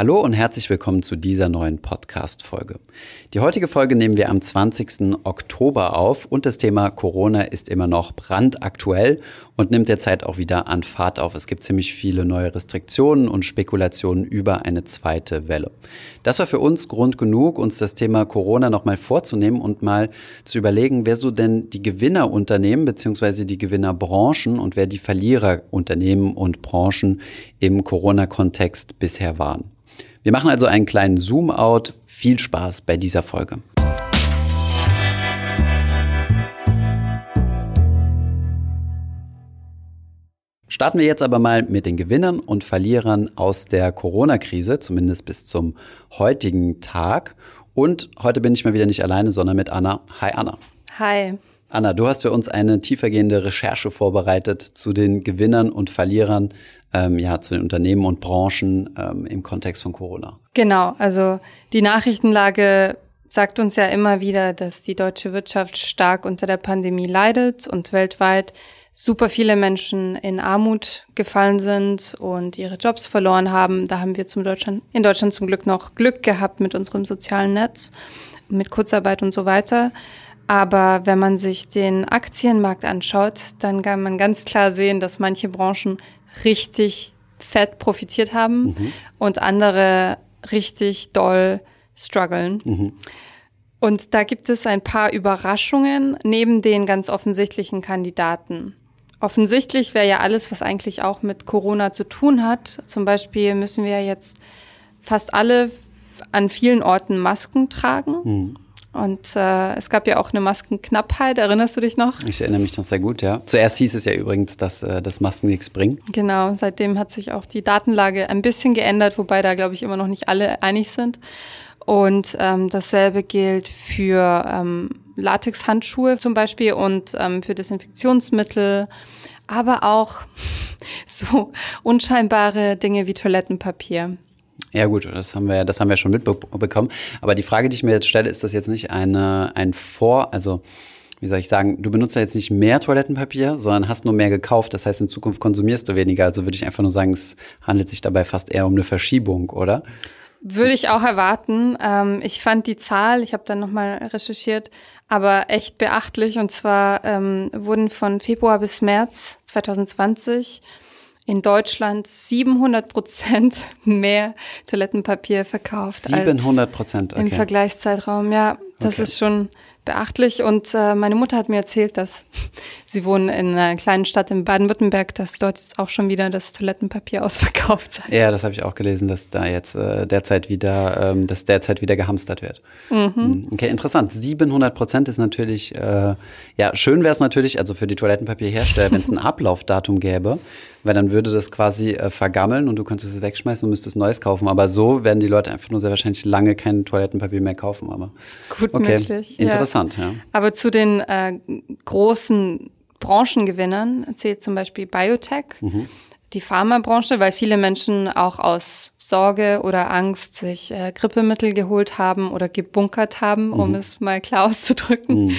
Hallo und herzlich willkommen zu dieser neuen Podcast-Folge. Die heutige Folge nehmen wir am 20. Oktober auf und das Thema Corona ist immer noch brandaktuell und nimmt derzeit auch wieder an Fahrt auf. Es gibt ziemlich viele neue Restriktionen und Spekulationen über eine zweite Welle. Das war für uns Grund genug, uns das Thema Corona nochmal vorzunehmen und mal zu überlegen, wer so denn die Gewinnerunternehmen bzw. die Gewinnerbranchen und wer die Verliererunternehmen und Branchen im Corona-Kontext bisher waren. Wir machen also einen kleinen Zoom-out. Viel Spaß bei dieser Folge. Starten wir jetzt aber mal mit den Gewinnern und Verlierern aus der Corona-Krise, zumindest bis zum heutigen Tag. Und heute bin ich mal wieder nicht alleine, sondern mit Anna. Hi Anna. Hi. Anna, du hast für uns eine tiefergehende Recherche vorbereitet zu den Gewinnern und Verlierern ähm, ja, zu den Unternehmen und Branchen ähm, im Kontext von Corona. Genau, also die Nachrichtenlage sagt uns ja immer wieder, dass die deutsche Wirtschaft stark unter der Pandemie leidet und weltweit super viele Menschen in Armut gefallen sind und ihre Jobs verloren haben. Da haben wir zum Deutschland, in Deutschland zum Glück noch Glück gehabt mit unserem sozialen Netz, mit Kurzarbeit und so weiter. Aber wenn man sich den Aktienmarkt anschaut, dann kann man ganz klar sehen, dass manche Branchen richtig fett profitiert haben mhm. und andere richtig doll strugglen. Mhm. Und da gibt es ein paar Überraschungen neben den ganz offensichtlichen Kandidaten. Offensichtlich wäre ja alles, was eigentlich auch mit Corona zu tun hat. Zum Beispiel müssen wir jetzt fast alle an vielen Orten Masken tragen. Mhm. Und äh, es gab ja auch eine Maskenknappheit, erinnerst du dich noch? Ich erinnere mich noch sehr gut, ja. Zuerst hieß es ja übrigens, dass äh, das Masken nichts bringen. Genau, seitdem hat sich auch die Datenlage ein bisschen geändert, wobei da, glaube ich, immer noch nicht alle einig sind. Und ähm, dasselbe gilt für ähm, Latexhandschuhe zum Beispiel und ähm, für Desinfektionsmittel, aber auch so unscheinbare Dinge wie Toilettenpapier. Ja gut, das haben wir, das haben wir schon mitbekommen. Aber die Frage, die ich mir jetzt stelle, ist das jetzt nicht eine, ein Vor, also wie soll ich sagen, du benutzt ja jetzt nicht mehr Toilettenpapier, sondern hast nur mehr gekauft. Das heißt, in Zukunft konsumierst du weniger. Also würde ich einfach nur sagen, es handelt sich dabei fast eher um eine Verschiebung, oder? Würde ich auch erwarten. Ähm, ich fand die Zahl, ich habe dann nochmal recherchiert, aber echt beachtlich. Und zwar ähm, wurden von Februar bis März 2020 in Deutschland 700 Prozent mehr Toilettenpapier verkauft 700 Prozent okay. im Vergleichszeitraum. Ja, das okay. ist schon beachtlich. Und äh, meine Mutter hat mir erzählt, dass sie wohnen in einer kleinen Stadt in Baden-Württemberg, dass dort jetzt auch schon wieder das Toilettenpapier ausverkauft sei. Ja, das habe ich auch gelesen, dass da jetzt äh, derzeit wieder, ähm, dass derzeit wieder gehamstert wird. Mhm. Hm, okay, interessant. 700 Prozent ist natürlich, äh, ja, schön wäre es natürlich, also für die Toilettenpapierhersteller, wenn es ein Ablaufdatum gäbe, weil dann würde das quasi äh, vergammeln und du könntest es wegschmeißen und müsstest neues kaufen. Aber so werden die Leute einfach nur sehr wahrscheinlich lange kein Toilettenpapier mehr kaufen. Aber gut okay. möglich. Interessant, ja. ja. Aber zu den äh, großen Branchengewinnern zählt zum Beispiel Biotech. Mhm die Pharmabranche, weil viele Menschen auch aus Sorge oder Angst sich äh, Grippemittel geholt haben oder gebunkert haben, mhm. um es mal klar auszudrücken. Mhm.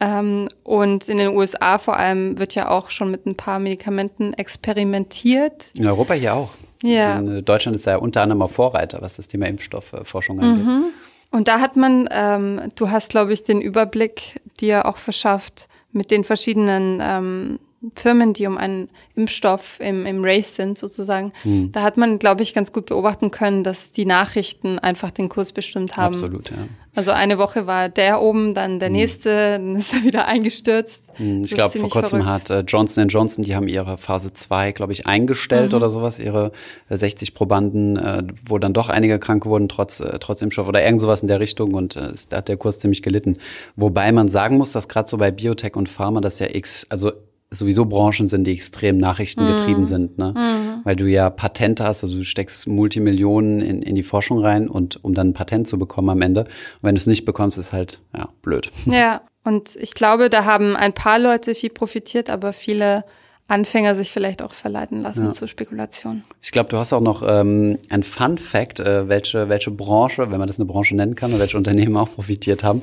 Ähm, und in den USA vor allem wird ja auch schon mit ein paar Medikamenten experimentiert. In Europa hier auch. Ja. Also Deutschland ist ja unter anderem auch Vorreiter, was das Thema Impfstoffforschung angeht. Und da hat man, ähm, du hast, glaube ich, den Überblick dir auch verschafft mit den verschiedenen ähm, Firmen, die um einen Impfstoff im, im Race sind, sozusagen, hm. da hat man, glaube ich, ganz gut beobachten können, dass die Nachrichten einfach den Kurs bestimmt haben. Absolut, ja. Also eine Woche war der oben, dann der hm. nächste, dann ist er wieder eingestürzt. Hm. Ich glaube, vor kurzem verrückt. hat äh, Johnson Johnson, die haben ihre Phase 2, glaube ich, eingestellt mhm. oder sowas, ihre äh, 60 Probanden, äh, wo dann doch einige krank wurden, trotz, äh, trotz Impfstoff oder irgend sowas in der Richtung und äh, da hat der Kurs ziemlich gelitten. Wobei man sagen muss, dass gerade so bei Biotech und Pharma das ja x, also sowieso Branchen sind, die extrem nachrichtengetrieben mhm. sind, ne? Mhm. Weil du ja Patente hast, also du steckst Multimillionen in, in die Forschung rein und um dann ein Patent zu bekommen am Ende. Und wenn du es nicht bekommst, ist halt, ja, blöd. Ja, und ich glaube, da haben ein paar Leute viel profitiert, aber viele Anfänger sich vielleicht auch verleiten lassen ja. zur Spekulation. Ich glaube, du hast auch noch ähm, ein Fun Fact, äh, welche, welche Branche, wenn man das eine Branche nennen kann, oder welche Unternehmen auch profitiert haben.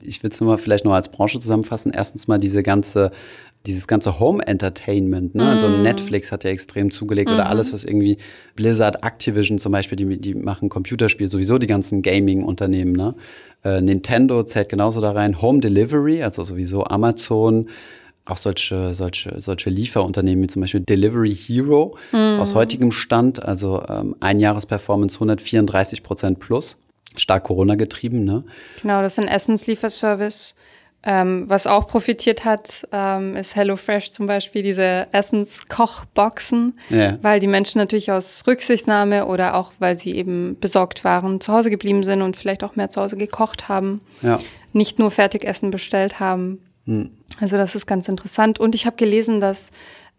Ich will es nur mal vielleicht noch als Branche zusammenfassen. Erstens mal diese ganze dieses ganze Home Entertainment, ne? Also Mm. Netflix hat ja extrem zugelegt oder Mhm. alles, was irgendwie Blizzard, Activision zum Beispiel, die, die machen Computerspiele, sowieso die ganzen Gaming-Unternehmen, ne? Äh, Nintendo zählt genauso da rein. Home Delivery, also sowieso Amazon, auch solche, solche, solche Lieferunternehmen wie zum Beispiel Delivery Hero Mhm. aus heutigem Stand, also ähm, Einjahresperformance 134 Prozent plus, stark Corona getrieben, ne? Genau, das ist ein Essenslieferservice. Ähm, was auch profitiert hat, ähm, ist HelloFresh zum Beispiel, diese Essenskochboxen, Ja. weil die Menschen natürlich aus Rücksichtnahme oder auch weil sie eben besorgt waren, zu Hause geblieben sind und vielleicht auch mehr zu Hause gekocht haben, Ja. nicht nur Fertigessen bestellt haben. Hm. Also das ist ganz interessant. Und ich habe gelesen, dass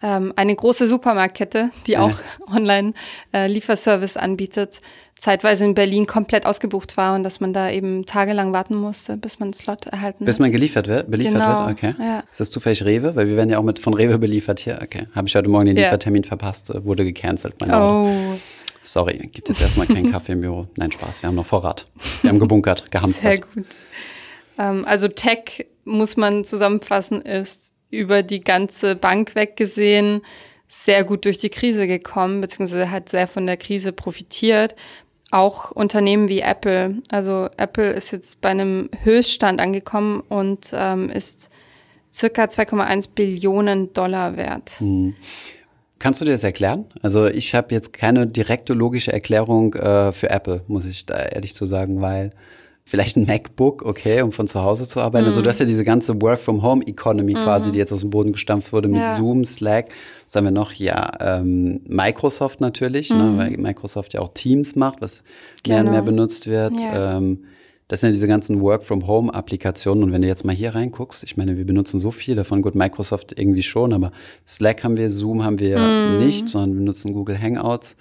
ähm, eine große Supermarktkette, die Ja. auch online äh, Lieferservice anbietet, zeitweise in Berlin komplett ausgebucht war und dass man da eben tagelang warten musste, bis man einen Slot erhalten Bis hat. man geliefert wird, beliefert Genau, wird, okay. ja. Ist das zufällig Rewe? Weil wir werden ja auch mit von Rewe beliefert hier. Okay. Habe ich heute Morgen den Ja. Liefertermin verpasst, äh, wurde gecancelt. Mein Auto. Oh, Sorry, gibt jetzt erstmal keinen Kaffee im Büro. Nein, Spaß, wir haben noch Vorrat. Wir haben gebunkert, sehr gehamstert. gut. Ähm, also Tech, muss man zusammenfassen, ist über die ganze Bank weggesehen sehr gut durch die Krise gekommen, beziehungsweise hat sehr von der Krise profitiert. Auch Unternehmen wie Apple. Also Apple ist jetzt bei einem Höchststand angekommen und ähm, ist circa 2,1 Billionen Dollar wert. Hm. Kannst du dir das erklären? Also ich habe jetzt keine direkte logische Erklärung äh, für Apple, muss ich da ehrlich zu sagen, weil vielleicht ein MacBook, okay, um von zu Hause zu arbeiten. Also das ist ja diese ganze Work-from-Home-Economy quasi, die jetzt aus dem Boden gestampft wurde mit Ja. Zoom, Slack. Was haben wir noch? Ja, ähm, Microsoft natürlich, ne, weil Microsoft ja auch Teams macht, was mehr und Genau. mehr benutzt wird. Ja. Ähm, das sind ja diese ganzen Work-from-Home-Applikationen. Und wenn du jetzt mal hier reinguckst, ich meine, wir benutzen so viel davon. Gut, Microsoft irgendwie schon, aber Slack haben wir, Zoom haben wir Mhm. nicht, sondern wir nutzen Google Hangouts.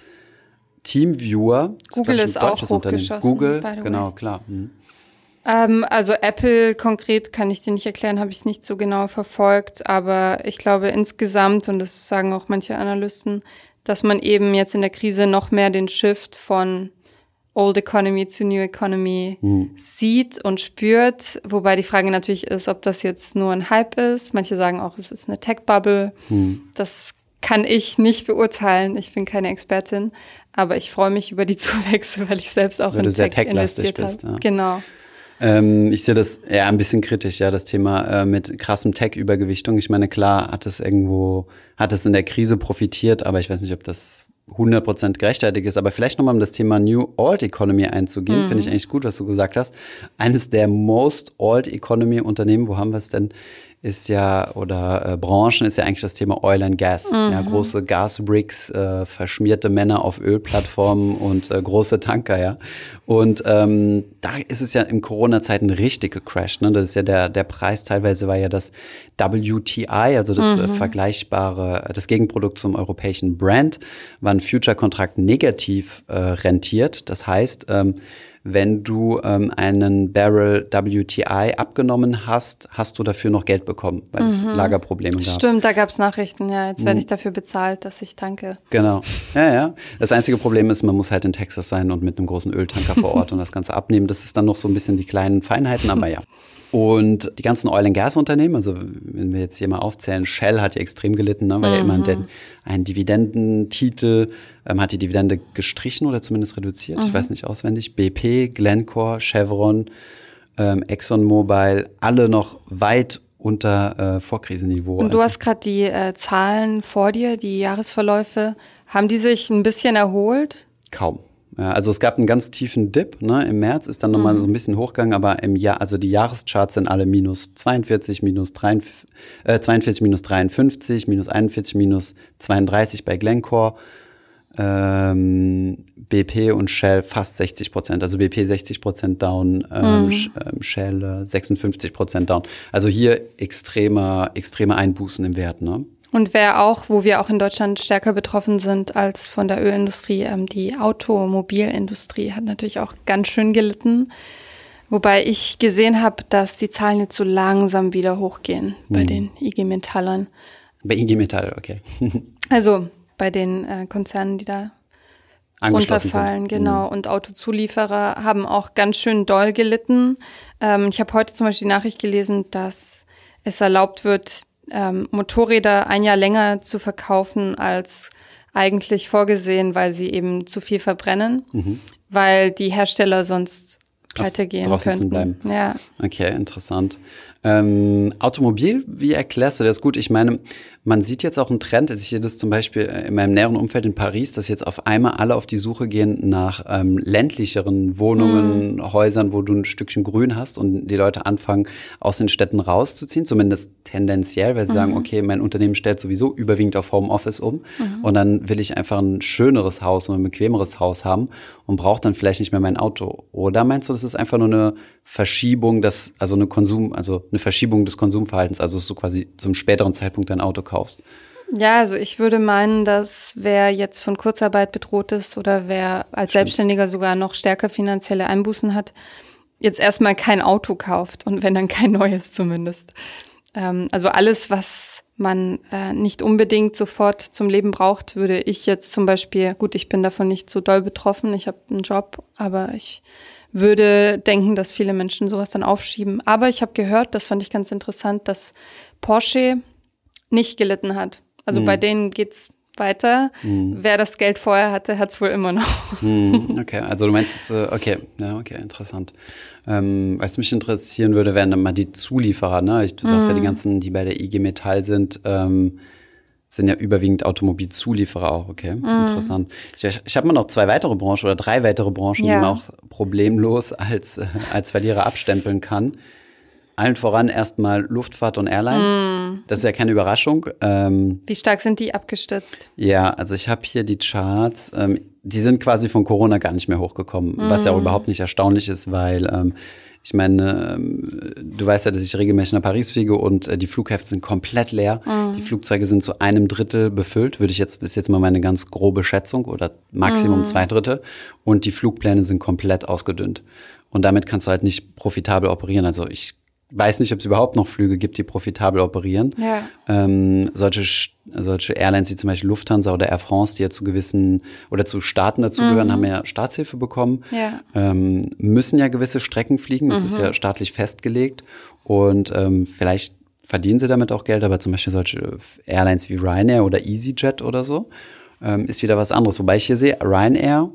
Teamviewer. Google ist ein auch hochgeschossen, Google, genau, klar. Mhm. Ähm, also Apple konkret kann ich dir nicht erklären, habe ich nicht so genau verfolgt, aber ich glaube insgesamt, und das sagen auch manche Analysten, dass man eben jetzt in der Krise noch mehr den Shift von Old Economy zu New Economy Mhm. sieht und spürt, wobei die Frage natürlich ist, ob das jetzt nur ein Hype ist. Manche sagen auch, es ist eine Tech-Bubble. Mhm. Das kann ich nicht beurteilen. Ich bin keine Expertin, aber ich freue mich über die Zuwächse, weil ich selbst auch Weil in du sehr Tech tech-lastig investiert bist, habe. ja. Genau. Ähm, ich sehe das eher ein bisschen kritisch, ja, das Thema äh, mit krassem Tech-Übergewichtung. Ich meine, klar hat es irgendwo, hat es in der Krise profitiert, aber ich weiß nicht, ob das 100% gerechtfertigt ist. Aber vielleicht nochmal um das Thema New Old Economy einzugehen, finde ich eigentlich gut, was du gesagt hast. Eines der Most Old Economy Unternehmen, wo haben wir es denn? Ist ja, oder äh, Branchen ist ja eigentlich das Thema Oil and Gas. Ja, große Gasbricks, äh, verschmierte Männer auf Ölplattformen und äh, große Tanker, ja. Und ähm, da ist es ja in Corona-Zeiten richtig gecrashed. Ne? Das ist ja der, der Preis, teilweise war ja das WTI, also das äh, vergleichbare, das Gegenprodukt zum europäischen Brand, war ein Future-Kontrakt negativ äh, rentiert. Das heißt, ähm, wenn du ähm, einen Barrel WTI abgenommen hast, hast du dafür noch Geld bekommen, weil es Lagerprobleme gab. Stimmt, da gab es Nachrichten, ja. Jetzt Mhm. werde ich dafür bezahlt, dass ich tanke. Genau. Ja, ja. Das einzige Problem ist, man muss halt in Texas sein und mit einem großen Öltanker vor Ort und das Ganze abnehmen. Das ist dann noch so ein bisschen die kleinen Feinheiten, aber ja. Und die ganzen Oil and Gas Unternehmen, also wenn wir jetzt hier mal aufzählen, Shell hat ja extrem gelitten, ne, weil ja immer ein, ein Dividendentitel ähm, hat die Dividende gestrichen oder zumindest reduziert. Ich weiß nicht auswendig. BP, Glencore, Chevron, ähm, ExxonMobil, alle noch weit unter äh, Vorkrisenniveau. Und du Also- hast gerade die äh, Zahlen vor dir, die Jahresverläufe. Haben die sich ein bisschen erholt? Kaum. Ja, also es gab einen ganz tiefen Dip, ne? Im März ist dann nochmal so ein bisschen hochgegangen, aber im Jahr, also die Jahrescharts sind alle minus 42, minus 43, äh, 42, minus 53, minus 41, minus 32 bei Glencore. Ähm, BP und Shell fast 60 Prozent, also BP 60 Prozent down, ähm, Sh- ähm, Shell äh, 56 Prozent down. Also hier extreme, extreme Einbußen im Wert, ne? Und wer auch, wo wir auch in Deutschland stärker betroffen sind als von der Ölindustrie, ähm, die Automobilindustrie hat natürlich auch ganz schön gelitten. Wobei ich gesehen habe, dass die Zahlen jetzt so langsam wieder hochgehen bei den IG Metallern. Bei IG Metall, okay. Also bei den äh, Konzernen, die da runterfallen, sind. genau. Und Autozulieferer haben auch ganz schön doll gelitten. Ähm, ich habe heute zum Beispiel die Nachricht gelesen, dass es erlaubt wird, ähm, Motorräder ein Jahr länger zu verkaufen als eigentlich vorgesehen, weil sie eben zu viel verbrennen, mhm. weil die Hersteller sonst pleite gehen könnten. Bleiben. Ja. Okay, interessant. Ähm, Automobil, wie erklärst du das gut? Ich meine, man sieht jetzt auch einen Trend, ich sehe das zum Beispiel äh, in meinem näheren Umfeld in Paris, dass jetzt auf einmal alle auf die Suche gehen nach ähm, ländlicheren Wohnungen, mm. Häusern, wo du ein Stückchen Grün hast und die Leute anfangen, aus den Städten rauszuziehen, zumindest tendenziell, weil sie mhm. sagen, okay, mein Unternehmen stellt sowieso überwiegend auf Homeoffice um mhm. und dann will ich einfach ein schöneres Haus und ein bequemeres Haus haben und brauche dann vielleicht nicht mehr mein Auto. Oder meinst du, das ist einfach nur eine Verschiebung, das, also eine Konsum, also eine Verschiebung des Konsumverhaltens, also so quasi zum späteren Zeitpunkt dein Auto kaufst? Ja, also ich würde meinen, dass wer jetzt von Kurzarbeit bedroht ist oder wer als Selbstständiger sogar noch stärker finanzielle Einbußen hat, jetzt erstmal kein Auto kauft und wenn dann kein neues zumindest. Ähm, also alles, was man äh, nicht unbedingt sofort zum Leben braucht, würde ich jetzt zum Beispiel, gut, ich bin davon nicht so doll betroffen, ich habe einen Job, aber ich würde denken, dass viele Menschen sowas dann aufschieben. Aber ich habe gehört, das fand ich ganz interessant, dass Porsche nicht gelitten hat. Also mhm. bei denen geht's weiter. Mhm. Wer das Geld vorher hatte, hat's wohl immer noch. Mhm. Okay, also du meinst, äh, okay, ja, okay, interessant. Ähm, was mich interessieren würde, wären dann mal die Zulieferer, ne? du sagst ja, die mhm. ganzen, die bei der IG Metall sind, ähm, sind ja überwiegend Automobilzulieferer auch, okay, mhm. interessant. Ich, ich habe mal noch zwei weitere Branchen oder drei weitere Branchen, ja. die man auch problemlos als, äh, als Verlierer abstempeln kann allen voran erstmal Luftfahrt und Airline. Mm. Das ist ja keine Überraschung. Ähm, Wie stark sind die abgestürzt? Ja, also ich habe hier die Charts. Ähm, die sind quasi von Corona gar nicht mehr hochgekommen, mm. was ja auch mm. überhaupt nicht erstaunlich ist, weil ähm, ich meine, ähm, du weißt ja, dass ich regelmäßig nach Paris fliege und äh, die Flughäfen sind komplett leer. Mm. Die Flugzeuge sind zu einem Drittel befüllt, würde ich jetzt, ist jetzt mal meine ganz grobe Schätzung oder Maximum mm. zwei Drittel. Und die Flugpläne sind komplett ausgedünnt. Und damit kannst du halt nicht profitabel operieren. Also ich weiß nicht, ob es überhaupt noch Flüge gibt, die profitabel operieren. Ja. Ähm, solche, solche Airlines wie zum Beispiel Lufthansa oder Air France, die ja zu gewissen oder zu Staaten dazugehören, mhm. haben ja Staatshilfe bekommen, ja. Ähm, müssen ja gewisse Strecken fliegen. Das mhm. ist ja staatlich festgelegt. Und ähm, vielleicht verdienen sie damit auch Geld, aber zum Beispiel solche Airlines wie Ryanair oder EasyJet oder so ähm, ist wieder was anderes. Wobei ich hier sehe, Ryanair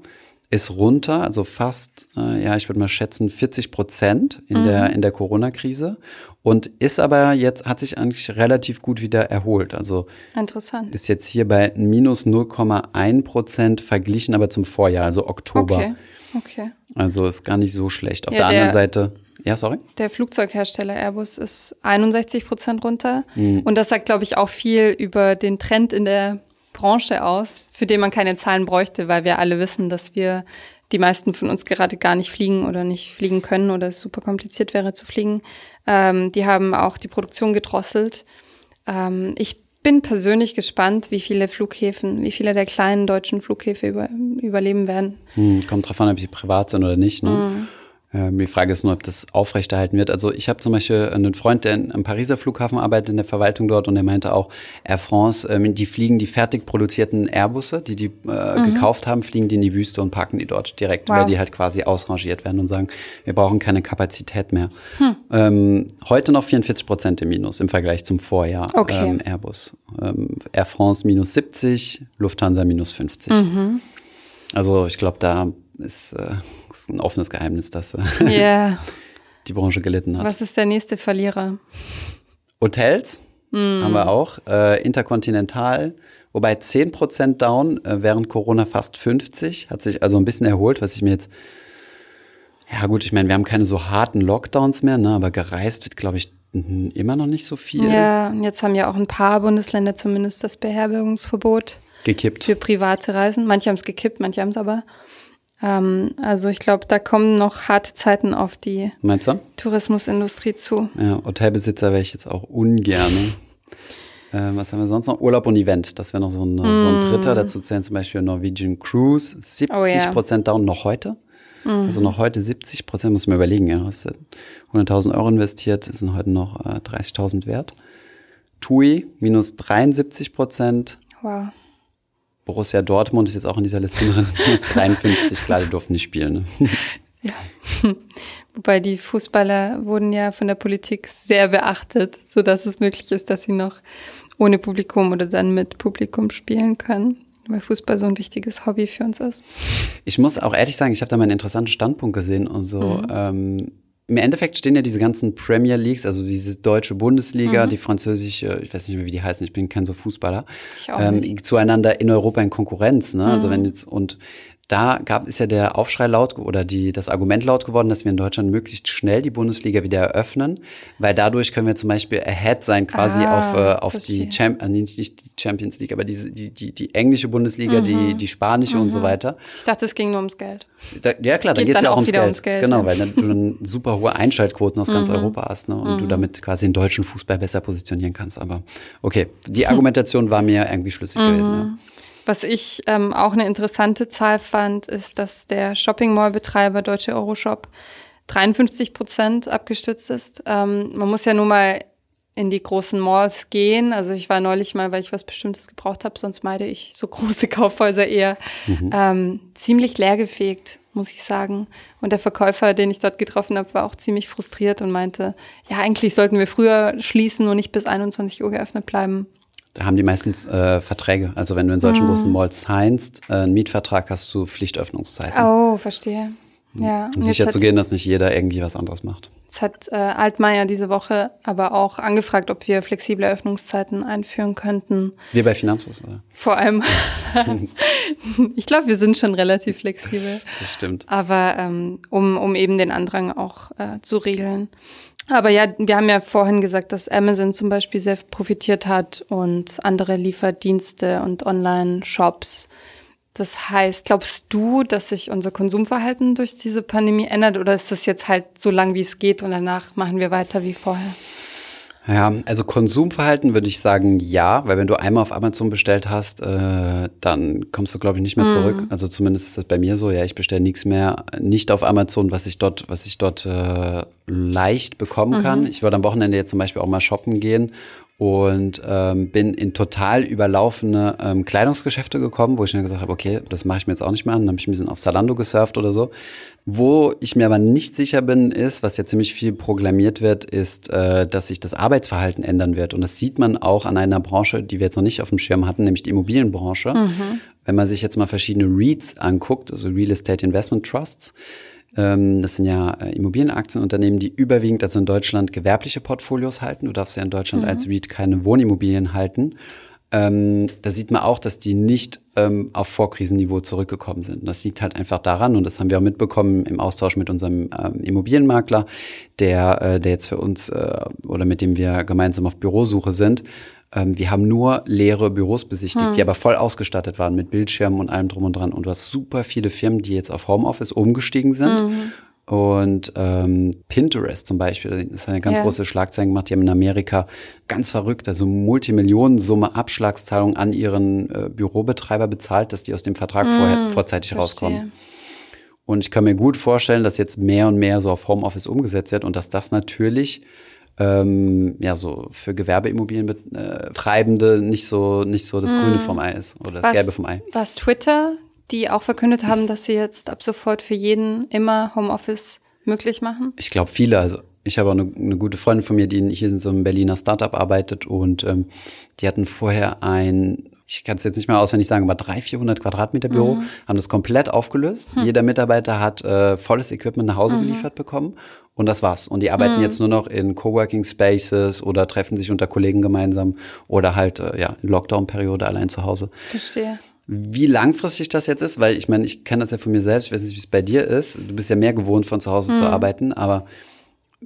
ist runter, also fast, äh, ja, ich würde mal schätzen, 40 Prozent in mhm. der, in der Corona-Krise und ist aber jetzt, hat sich eigentlich relativ gut wieder erholt. Also Interessant. ist jetzt hier bei minus 0,1 Prozent verglichen, aber zum Vorjahr, also Oktober. Okay. Okay. Also ist gar nicht so schlecht. Auf ja, der, der anderen Seite. Ja, sorry. Der Flugzeughersteller Airbus ist 61 Prozent runter. Mhm. Und das sagt, glaube ich, auch viel über den Trend in der Branche aus, für den man keine Zahlen bräuchte, weil wir alle wissen, dass wir die meisten von uns gerade gar nicht fliegen oder nicht fliegen können oder es super kompliziert wäre zu fliegen. Ähm, die haben auch die Produktion gedrosselt. Ähm, ich bin persönlich gespannt, wie viele Flughäfen, wie viele der kleinen deutschen Flughäfen über, überleben werden. Hm, kommt drauf an, ob sie privat sind oder nicht. Ne? Mhm. Ähm, die Frage ist nur, ob das aufrechterhalten wird. Also ich habe zum Beispiel einen Freund, der am Pariser Flughafen arbeitet, in der Verwaltung dort, und der meinte auch, Air France, ähm, die fliegen die fertig produzierten Airbusse, die die äh, mhm. gekauft haben, fliegen die in die Wüste und parken die dort direkt, wow. weil die halt quasi ausrangiert werden und sagen, wir brauchen keine Kapazität mehr. Hm. Ähm, heute noch 44 Prozent im Minus im Vergleich zum Vorjahr okay. ähm, Airbus. Ähm, Air France minus 70, Lufthansa minus 50. Mhm. Also ich glaube, da ist, äh, ist ein offenes Geheimnis, dass äh, yeah. die Branche gelitten hat. Was ist der nächste Verlierer? Hotels mm. haben wir auch. Äh, Interkontinental, wobei 10% down, äh, während Corona fast 50%, hat sich also ein bisschen erholt, was ich mir jetzt ja gut, ich meine, wir haben keine so harten Lockdowns mehr, ne, aber gereist wird, glaube ich, immer noch nicht so viel. Ja, und jetzt haben ja auch ein paar Bundesländer zumindest das Beherbergungsverbot gekippt. Für private Reisen. Manche haben es gekippt, manche haben es aber. Ähm, also ich glaube, da kommen noch harte Zeiten auf die Meinst du? Tourismusindustrie zu. Ja, Hotelbesitzer wäre ich jetzt auch ungern. äh, was haben wir sonst noch? Urlaub und Event. Das wäre noch so ein, mm. so ein dritter. Dazu zählen zum Beispiel Norwegian Cruise. 70 oh, ja. Prozent down noch heute. Mhm. Also noch heute 70 Prozent, muss man überlegen, ja, hast 100.000 Euro investiert, sind heute noch äh, 30.000 wert. TUI minus 73 Prozent. Wow. Borussia Dortmund ist jetzt auch in dieser Liste drin. Minus 53, klar, die durften nicht spielen. Ne? Ja. Wobei die Fußballer wurden ja von der Politik sehr beachtet, so dass es möglich ist, dass sie noch ohne Publikum oder dann mit Publikum spielen können weil Fußball so ein wichtiges Hobby für uns ist. Ich muss auch ehrlich sagen, ich habe da mal einen interessanten Standpunkt gesehen und so. Mhm. Ähm, Im Endeffekt stehen ja diese ganzen Premier Leagues, also diese deutsche Bundesliga, mhm. die französische, ich weiß nicht mehr, wie die heißen, ich bin kein so Fußballer, ich auch ähm, zueinander in Europa in Konkurrenz. Ne? Also mhm. Also wenn jetzt und da gab, ist ja der Aufschrei laut oder die, das Argument laut geworden, dass wir in Deutschland möglichst schnell die Bundesliga wieder eröffnen, weil dadurch können wir zum Beispiel ahead sein quasi ah, auf, äh, auf die, Champ äh, nicht, die Champions League, aber die, die, die, die englische Bundesliga, mhm. die, die spanische mhm. und so mhm. weiter. Ich dachte, es ging nur ums Geld. Da, ja klar, dann geht es ja auch ums Geld. ums Geld. Genau, ja. weil dann, du dann super hohe Einschaltquoten aus ganz mhm. Europa hast ne, und du mhm. damit quasi den deutschen Fußball besser positionieren kannst. Aber okay, die Argumentation war mir irgendwie schlüssig gewesen. Ja. Was ich ähm, auch eine interessante Zahl fand, ist, dass der Shopping Mall-Betreiber Deutsche Euroshop 53 Prozent abgestützt ist. Ähm, man muss ja nur mal in die großen Malls gehen. Also ich war neulich mal, weil ich was Bestimmtes gebraucht habe, sonst meide ich so große Kaufhäuser eher, mhm. ähm, ziemlich leergefegt, muss ich sagen. Und der Verkäufer, den ich dort getroffen habe, war auch ziemlich frustriert und meinte, ja, eigentlich sollten wir früher schließen und nicht bis 21 Uhr geöffnet bleiben. Da haben die meistens äh, Verträge. Also wenn du in solchen mhm. großen Malls signst, äh, einen Mietvertrag hast du Pflichtöffnungszeiten. Oh, verstehe. Ja. Um sicher zu gehen, dass nicht jeder irgendwie was anderes macht. Jetzt hat äh, Altmaier diese Woche aber auch angefragt, ob wir flexible Öffnungszeiten einführen könnten. Wir bei Finanzhaus, oder? Vor allem. ich glaube, wir sind schon relativ flexibel. Das stimmt. Aber ähm, um, um eben den Andrang auch äh, zu regeln. Aber ja, wir haben ja vorhin gesagt, dass Amazon zum Beispiel sehr profitiert hat und andere Lieferdienste und Online-Shops. Das heißt, glaubst du, dass sich unser Konsumverhalten durch diese Pandemie ändert oder ist das jetzt halt so lang, wie es geht und danach machen wir weiter wie vorher? Ja, also Konsumverhalten würde ich sagen ja, weil wenn du einmal auf Amazon bestellt hast, äh, dann kommst du, glaube ich, nicht mehr zurück. Mhm. Also zumindest ist das bei mir so. Ja, ich bestelle nichts mehr, nicht auf Amazon, was ich dort, was ich dort äh, leicht bekommen mhm. kann. Ich würde am Wochenende jetzt zum Beispiel auch mal shoppen gehen und ähm, bin in total überlaufene ähm, Kleidungsgeschäfte gekommen, wo ich dann gesagt habe, okay, das mache ich mir jetzt auch nicht mehr an. Dann habe ich ein bisschen auf Salando gesurft oder so. Wo ich mir aber nicht sicher bin, ist, was ja ziemlich viel programmiert wird, ist, äh, dass sich das Arbeitsverhalten ändern wird. Und das sieht man auch an einer Branche, die wir jetzt noch nicht auf dem Schirm hatten, nämlich die Immobilienbranche. Mhm. Wenn man sich jetzt mal verschiedene REITs anguckt, also Real Estate Investment Trusts, das sind ja äh, Immobilienaktienunternehmen, die überwiegend, also in Deutschland, gewerbliche Portfolios halten. Du darfst ja in Deutschland mhm. als REIT keine Wohnimmobilien halten. Ähm, da sieht man auch, dass die nicht ähm, auf Vorkrisenniveau zurückgekommen sind. Und das liegt halt einfach daran, und das haben wir auch mitbekommen im Austausch mit unserem ähm, Immobilienmakler, der, äh, der jetzt für uns äh, oder mit dem wir gemeinsam auf Bürosuche sind, ähm, wir haben nur leere Büros besichtigt, hm. die aber voll ausgestattet waren mit Bildschirmen und allem drum und dran. Und du hast super viele Firmen, die jetzt auf Homeoffice umgestiegen sind. Mhm. Und ähm, Pinterest zum Beispiel, das ist eine ganz ja. große Schlagzeile gemacht. Die haben in Amerika ganz verrückt, also Multimillionensumme Abschlagszahlung an ihren äh, Bürobetreiber bezahlt, dass die aus dem Vertrag mm, vorher, vorzeitig verstehe. rauskommen. Und ich kann mir gut vorstellen, dass jetzt mehr und mehr so auf Homeoffice umgesetzt wird und dass das natürlich ähm, ja so für Gewerbeimmobilienbetreibende nicht so nicht so das hm. Grüne vom Ei ist oder das was, Gelbe vom Ei. Was Twitter, die auch verkündet haben, dass sie jetzt ab sofort für jeden immer Homeoffice möglich machen? Ich glaube viele. Also ich habe auch eine, eine, gute Freundin von mir, die hier in so einem Berliner Startup arbeitet und ähm, die hatten vorher ein ich kann es jetzt nicht mehr auswendig sagen, aber 300, 400 Quadratmeter Büro, mhm. haben das komplett aufgelöst. Hm. Jeder Mitarbeiter hat äh, volles Equipment nach Hause mhm. geliefert bekommen und das war's. Und die arbeiten mhm. jetzt nur noch in Coworking Spaces oder treffen sich unter Kollegen gemeinsam oder halt äh, ja in Lockdown-Periode allein zu Hause. Verstehe. Wie langfristig das jetzt ist, weil ich meine, ich kenne das ja von mir selbst, ich weiß nicht, wie es bei dir ist. Du bist ja mehr gewohnt, von zu Hause mhm. zu arbeiten, aber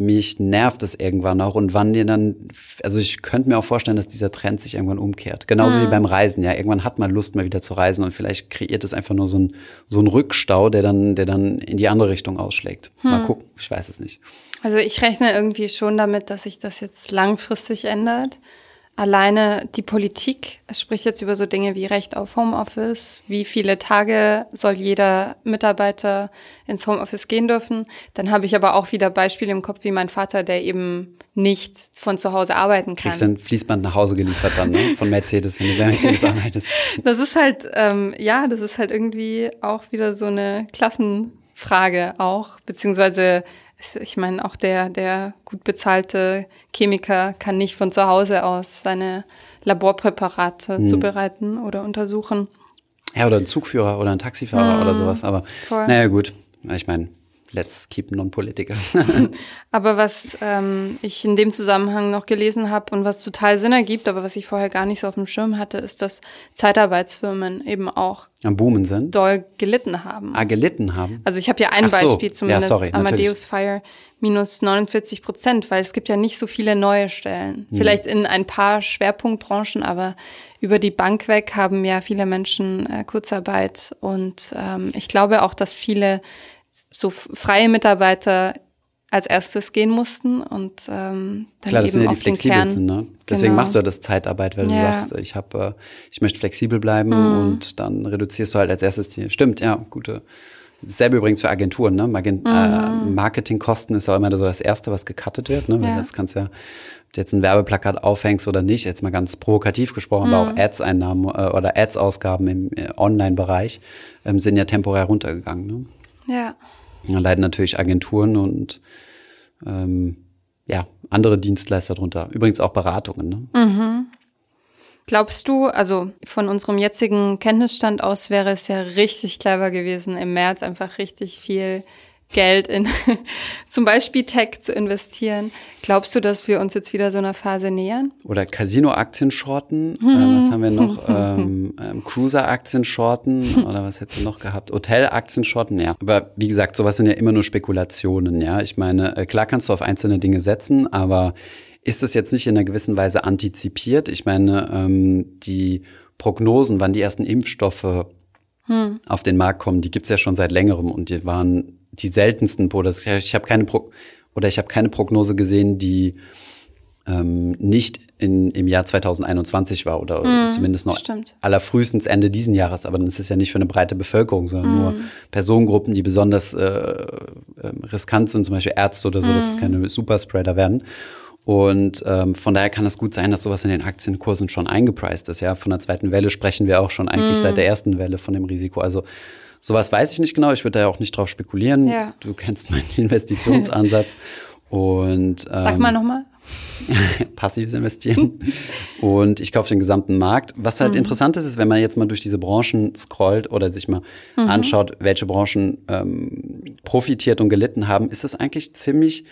mich nervt es irgendwann auch und wann dir dann, also ich könnte mir auch vorstellen, dass dieser Trend sich irgendwann umkehrt. Genauso mhm. wie beim Reisen, ja. Irgendwann hat man Lust, mal wieder zu reisen und vielleicht kreiert es einfach nur so ein, so ein Rückstau, der dann, der dann in die andere Richtung ausschlägt. Mhm. Mal gucken, ich weiß es nicht. Also ich rechne irgendwie schon damit, dass sich das jetzt langfristig ändert alleine die Politik spricht jetzt über so Dinge wie Recht auf Homeoffice, wie viele Tage soll jeder Mitarbeiter ins Homeoffice gehen dürfen. Dann habe ich aber auch wieder Beispiele im Kopf wie mein Vater, der eben nicht von zu Hause arbeiten kann. Kriegst dann Fließband nach Hause geliefert dann, ne? Von Mercedes, wenn du bei Mercedes arbeitest. Das ist halt, ähm, ja, das ist halt irgendwie auch wieder so eine Klassenfrage auch, beziehungsweise ich meine, auch der, der gut bezahlte Chemiker kann nicht von zu Hause aus seine Laborpräparate hm. zubereiten oder untersuchen. Ja, oder ein Zugführer oder ein Taxifahrer hm. oder sowas. Aber Voll. naja, gut. Ich meine, let's keep non-political. aber was ähm, ich in dem Zusammenhang noch gelesen habe und was total Sinn ergibt, aber was ich vorher gar nicht so auf dem Schirm hatte, ist, dass Zeitarbeitsfirmen eben auch am Boomen sind. Doll gelitten haben. Ah, gelitten haben. Also ich habe hier ein Ach Beispiel so. zumindest, ja, sorry, Amadeus Fire minus 49 Prozent, weil es gibt ja nicht so viele neue Stellen. Hm. Vielleicht in ein paar Schwerpunktbranchen, aber über die Bank weg haben ja viele Menschen äh, Kurzarbeit und ähm, ich glaube auch, dass viele so freie Mitarbeiter als erstes gehen mussten und ähm, dann Klar, das eben sind ja die flexibel sind, ne? Deswegen genau. machst du ja das Zeitarbeit, weil ja. du sagst, ich habe, äh, ich möchte flexibel bleiben mhm. und dann reduzierst du halt als erstes die. Stimmt, ja, gute. Dasselbe übrigens für Agenturen, ne? Margin mhm. äh, Marketingkosten ist auch immer so das Erste, was gecuttet wird, ne? Weil ja. das kannst ja, ob du jetzt ein Werbeplakat aufhängst oder nicht, jetzt mal ganz provokativ gesprochen, mhm. aber auch Ads-Einnahmen äh, oder Ads-Ausgaben im äh, Online-Bereich ähm, sind ja temporär runtergegangen, ne? Ja. Da leiden natürlich Agenturen und ähm, ja, andere Dienstleister drunter. Übrigens auch Beratungen. Ne? Mhm. Glaubst du, also von unserem jetzigen Kenntnisstand aus wäre es ja richtig clever gewesen, im März einfach richtig viel Geld in zum Beispiel Tech zu investieren. Glaubst du, dass wir uns jetzt wieder so einer Phase nähern? Oder Casino-Aktien shorten. Hm. Äh, was haben wir noch? ähm, ähm, Cruiser-Aktien shorten. Oder was hättest du noch gehabt? Hotel-Aktien shorten, ja. Aber wie gesagt, sowas sind ja immer nur Spekulationen, ja. Ich meine, äh, klar kannst du auf einzelne Dinge setzen, aber ist das jetzt nicht in einer gewissen Weise antizipiert? Ich meine, ähm, die Prognosen, wann die ersten Impfstoffe hm. auf den Markt kommen, die gibt's ja schon seit längerem und die waren die seltensten Podas. Ich habe keine Pro oder ich habe keine Prognose gesehen, die ähm, nicht in, im Jahr 2021 war oder mm, zumindest noch stimmt. allerfrühestens Ende diesen Jahres. Aber dann ist es ja nicht für eine breite Bevölkerung, sondern mm. nur Personengruppen, die besonders äh, äh, riskant sind, zum Beispiel Ärzte oder so, mm. dass es mhm. keine Superspreader werden. Und ähm, von daher kann es gut sein, dass sowas in den Aktienkursen schon eingepreist ist. Ja, von der zweiten Welle sprechen wir auch schon eigentlich mhm. seit der ersten Welle von dem Risiko. Also Sowas weiß ich nicht genau. Ich würde da ja auch nicht drauf spekulieren. Ja. Du kennst meinen Investitionsansatz. Und, ähm, Sag mal nochmal. passives Investieren. und ich kaufe den gesamten Markt. Was halt mhm. interessant ist, ist, wenn man jetzt mal durch diese Branchen scrollt oder sich mal mhm. anschaut, welche Branchen ähm, profitiert und gelitten haben, ist das eigentlich ziemlich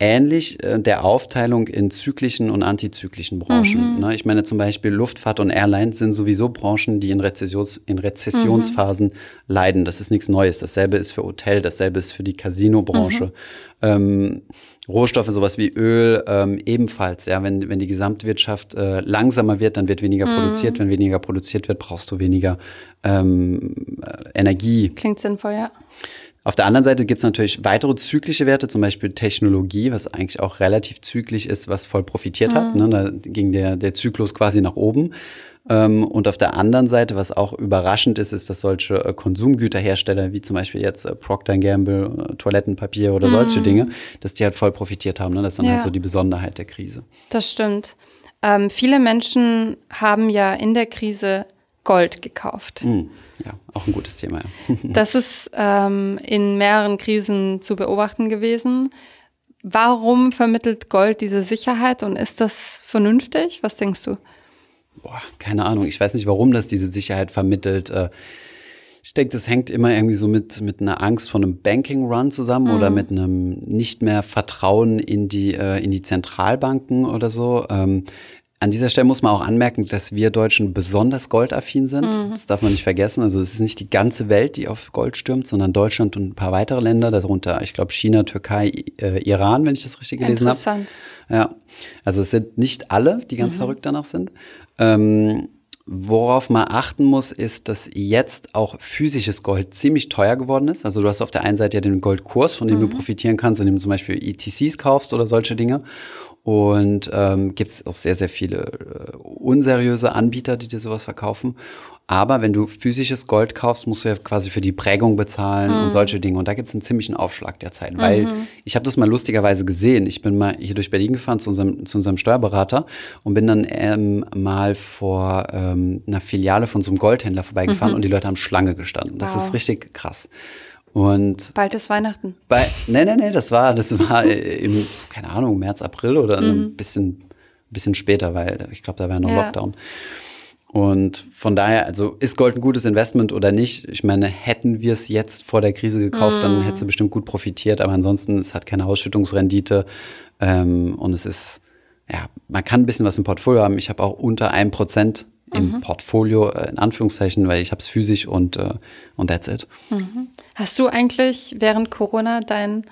ähnlich äh, der Aufteilung in zyklischen und antizyklischen Branchen. Mhm. Ne? Ich meine zum Beispiel Luftfahrt und Airlines sind sowieso Branchen, die in, Rezessions in Rezessionsphasen mhm. leiden. Das ist nichts Neues. Dasselbe ist für Hotel, dasselbe ist für die Casino-Branche. Mhm. Ähm, Rohstoffe, sowas wie Öl, ähm, ebenfalls. Ja, wenn, wenn die Gesamtwirtschaft äh, langsamer wird, dann wird weniger mhm. produziert. Wenn weniger produziert wird, brauchst du weniger ähm, äh, Energie. Klingt sinnvoll, ja. Auf der anderen Seite gibt es natürlich weitere zyklische Werte, zum Beispiel Technologie, was eigentlich auch relativ zyklisch ist, was voll profitiert mhm. hat. Ne? Da ging der, der Zyklus quasi nach oben. Ähm, und auf der anderen Seite, was auch überraschend ist, ist, dass solche äh, Konsumgüterhersteller wie zum Beispiel jetzt äh, Procter Gamble, äh, Toilettenpapier oder mhm. solche Dinge, dass die halt voll profitiert haben. Ne? Das ist dann halt ja. halt so die Besonderheit der Krise. Das stimmt. Ähm, viele Menschen haben ja in der Krise Gold gekauft. Mhm. Ja, auch ein gutes Thema. Ja. das ist ähm, in mehreren Krisen zu beobachten gewesen. Warum vermittelt Gold diese Sicherheit und ist das vernünftig? Was denkst du? Boah, keine Ahnung. Ich weiß nicht, warum das diese Sicherheit vermittelt. Äh, ich denke, das hängt immer irgendwie so mit, mit einer Angst vor einem Banking Run zusammen mhm. oder mit einem nicht mehr Vertrauen in die, äh, in die Zentralbanken oder so. An dieser Stelle muss man auch anmerken, dass wir Deutschen besonders goldaffin sind. Mhm. Das darf man nicht vergessen. Also es ist nicht die ganze Welt, die auf Gold stürmt, sondern Deutschland und ein paar weitere Länder, darunter, ich glaube, China, Türkei, äh, Iran, wenn ich das richtig gelesen habe. Interessant. Hab. Ja. Also es sind nicht alle, die ganz mhm. verrückt danach sind. Ähm, Worauf man achten muss, ist, dass jetzt auch physisches Gold ziemlich teuer geworden ist. Also du hast auf der einen Seite ja den Goldkurs, von dem mhm. du profitieren kannst, indem du zum Beispiel ETCs kaufst oder solche Dinge. Und ähm, gibt es auch sehr, sehr viele äh, unseriöse Anbieter, die dir sowas verkaufen. Aber wenn du physisches Gold kaufst, musst du ja quasi für die Prägung bezahlen mhm. und solche Dinge. Und da gibt es einen ziemlichen Aufschlag derzeit. Mhm. Weil ich habe das mal lustigerweise gesehen. Ich bin mal hier durch Berlin gefahren zu unserem, zu unserem Steuerberater und bin dann ähm, mal vor ähm, einer Filiale von so einem Goldhändler vorbeigefahren mhm. und die Leute haben Schlange gestanden. Das wow. ist richtig krass. Und Bald ist Weihnachten. bei, nee, nee, nee, das war, das war im, keine Ahnung, März, April oder Mhm. ein bisschen, bisschen später, weil ich glaube, da war noch Ja. Lockdown. Und von daher, also ist Gold ein gutes Investment oder nicht? Ich meine, hätten wir es jetzt vor der Krise gekauft, Mhm. dann hättest du bestimmt gut profitiert, aber ansonsten, es hat keine Ausschüttungsrendite ähm, und es ist, ja, man kann ein bisschen was im Portfolio haben. Ich habe auch unter einem Prozent im Mhm. Portfolio, äh, in Anführungszeichen, weil ich habe es physisch und, äh, und that's it. Hast du eigentlich während Corona dein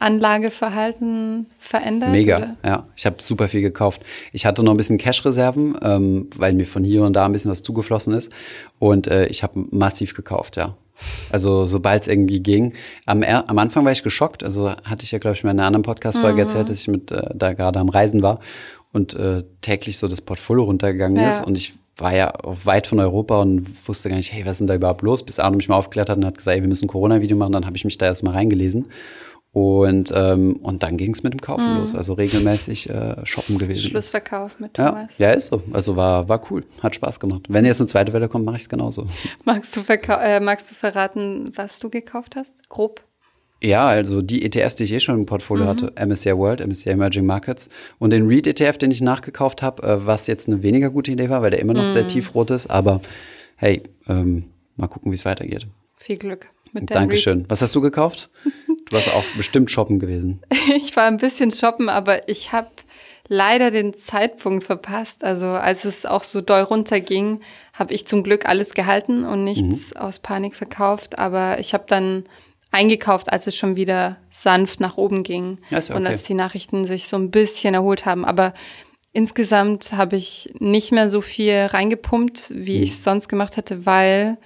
Anlageverhalten verändert? Mega, oder? ja. Ich habe super viel gekauft. Ich hatte noch ein bisschen Cash-Reserven, ähm, weil mir von hier und da ein bisschen was zugeflossen ist. Und äh, ich habe massiv gekauft, ja. Also sobald es irgendwie ging. Am, am Anfang war ich geschockt. Also hatte ich ja, glaube ich, in einer anderen Podcast-Folge erzählt, dass ich mit äh, da gerade am Reisen war und äh, täglich so das Portfolio runtergegangen Ja. ist. Und ich war ja auch weit von Europa und wusste gar nicht, hey, was ist denn da überhaupt los? Bis Arno mich mal aufgeklärt hat und hat gesagt, ey, wir müssen ein Corona-Video machen. Dann habe ich mich da erst mal reingelesen. Und, ähm, und dann ging es mit dem Kaufen los. Also regelmäßig äh, shoppen gewesen. Schlussverkauf mit Ja, Thomas. ja, ist so. Also war, war cool. Hat Spaß gemacht. Wenn jetzt eine zweite Welle kommt, mache ich es genauso. Magst, du äh, magst du verraten, was du gekauft hast? Grob. Ja, also die ETFs, die ich eh schon im Portfolio hatte, MSCI World, MSCI Emerging Markets und den REIT ETF, den ich nachgekauft habe, äh, was jetzt eine weniger gute Idee war, weil der immer noch sehr tiefrot ist. Aber hey, ähm, mal gucken, wie es weitergeht. Viel Glück mit deinem Dankeschön. Was hast du gekauft? Du warst auch bestimmt shoppen gewesen. Ich war ein bisschen shoppen, aber ich habe leider den Zeitpunkt verpasst. Also als es auch so doll runterging, habe ich zum Glück alles gehalten und nichts Mhm. aus Panik verkauft. Aber ich habe dann eingekauft, als es schon wieder sanft nach oben ging ist ja und okay. als die Nachrichten sich so ein bisschen erholt haben. Aber insgesamt habe ich nicht mehr so viel reingepumpt, wie Mhm. ich es sonst gemacht hätte, weil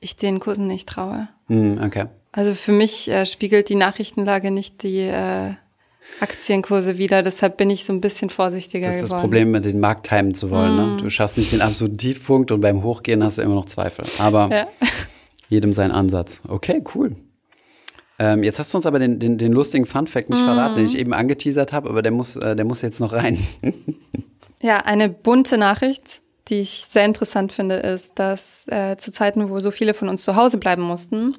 ich den Kursen nicht traue. Hm, okay. Also für mich äh, spiegelt die Nachrichtenlage nicht die äh, Aktienkurse wieder. Deshalb bin ich so ein bisschen vorsichtiger Das ist das geworden. Problem, mit den Markt timen zu wollen. Ne? Du schaffst nicht den absoluten Tiefpunkt und beim Hochgehen hast du immer noch Zweifel. Aber Ja. jedem sein Ansatz. Okay, cool. Ähm, jetzt hast du uns aber den, den, den lustigen Fun-Fact nicht verraten, den ich eben angeteasert habe, aber der muss, äh, der muss jetzt noch rein. ja, eine bunte Nachricht, die ich sehr interessant finde, ist, dass äh, zu Zeiten, wo so viele von uns zu Hause bleiben mussten,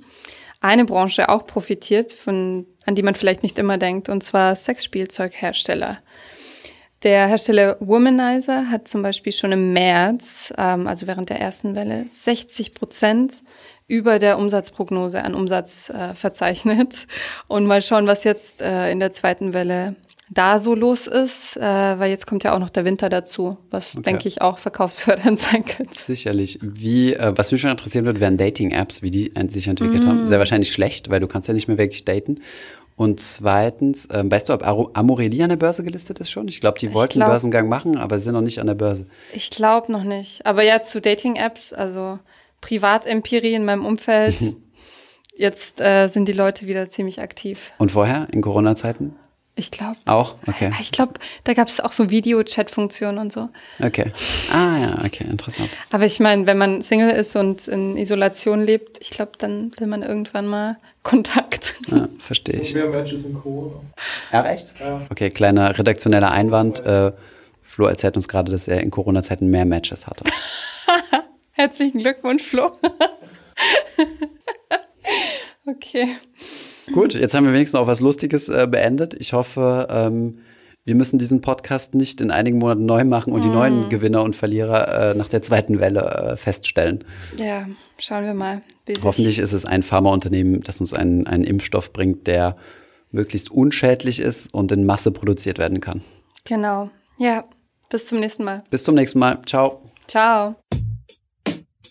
eine Branche auch profitiert, von, an die man vielleicht nicht immer denkt, und zwar Sexspielzeughersteller. Der Hersteller Womanizer hat zum Beispiel schon im März, ähm, also während der ersten Welle, 60 Prozent über der Umsatzprognose an Umsatz äh, verzeichnet. Und mal schauen, was jetzt äh, in der zweiten Welle da so los ist, äh, weil jetzt kommt ja auch noch der Winter dazu, was, Okay. denke ich, auch verkaufsfördernd sein könnte. Sicherlich. Wie, äh, was mich schon interessieren wird, wären Dating-Apps, wie die sich entwickelt haben. Sehr wahrscheinlich schlecht, weil du kannst ja nicht mehr wirklich daten. Und zweitens, ähm, weißt du, ob Amorelie an der Börse gelistet ist schon? Ich glaube, die wollten glaub- einen Börsengang machen, aber sind noch nicht an der Börse. Ich glaube noch nicht. Aber ja, zu Dating-Apps, also Privatempirie in meinem Umfeld, jetzt äh, sind die Leute wieder ziemlich aktiv. Und vorher, in Corona-Zeiten? Ich glaube. Auch? Okay. Ich glaube, da gab es auch so Video-Chat-Funktionen und so. Okay. Ah ja, okay, interessant. Aber ich meine, wenn man Single ist und in Isolation lebt, ich glaube, dann will man irgendwann mal Kontakt. Ja, verstehe ich. Mehr Matches in Corona. Ja, echt? Ja. Okay, kleiner redaktioneller Einwand. Äh, Flo erzählt uns gerade, dass er in Corona-Zeiten mehr Matches hatte. Herzlichen Glückwunsch, Flo. okay. Gut, jetzt haben wir wenigstens auch was Lustiges äh, beendet. Ich hoffe, ähm, wir müssen diesen Podcast nicht in einigen Monaten neu machen und die neuen Gewinner und Verlierer äh, nach der zweiten Welle äh, feststellen. Ja, schauen wir mal. Hoffentlich ist es ein Pharmaunternehmen, das uns einen, einen Impfstoff bringt, der möglichst unschädlich ist und in Masse produziert werden kann. Genau. Ja, bis zum nächsten Mal. Bis zum nächsten Mal. Ciao. Ciao.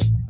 you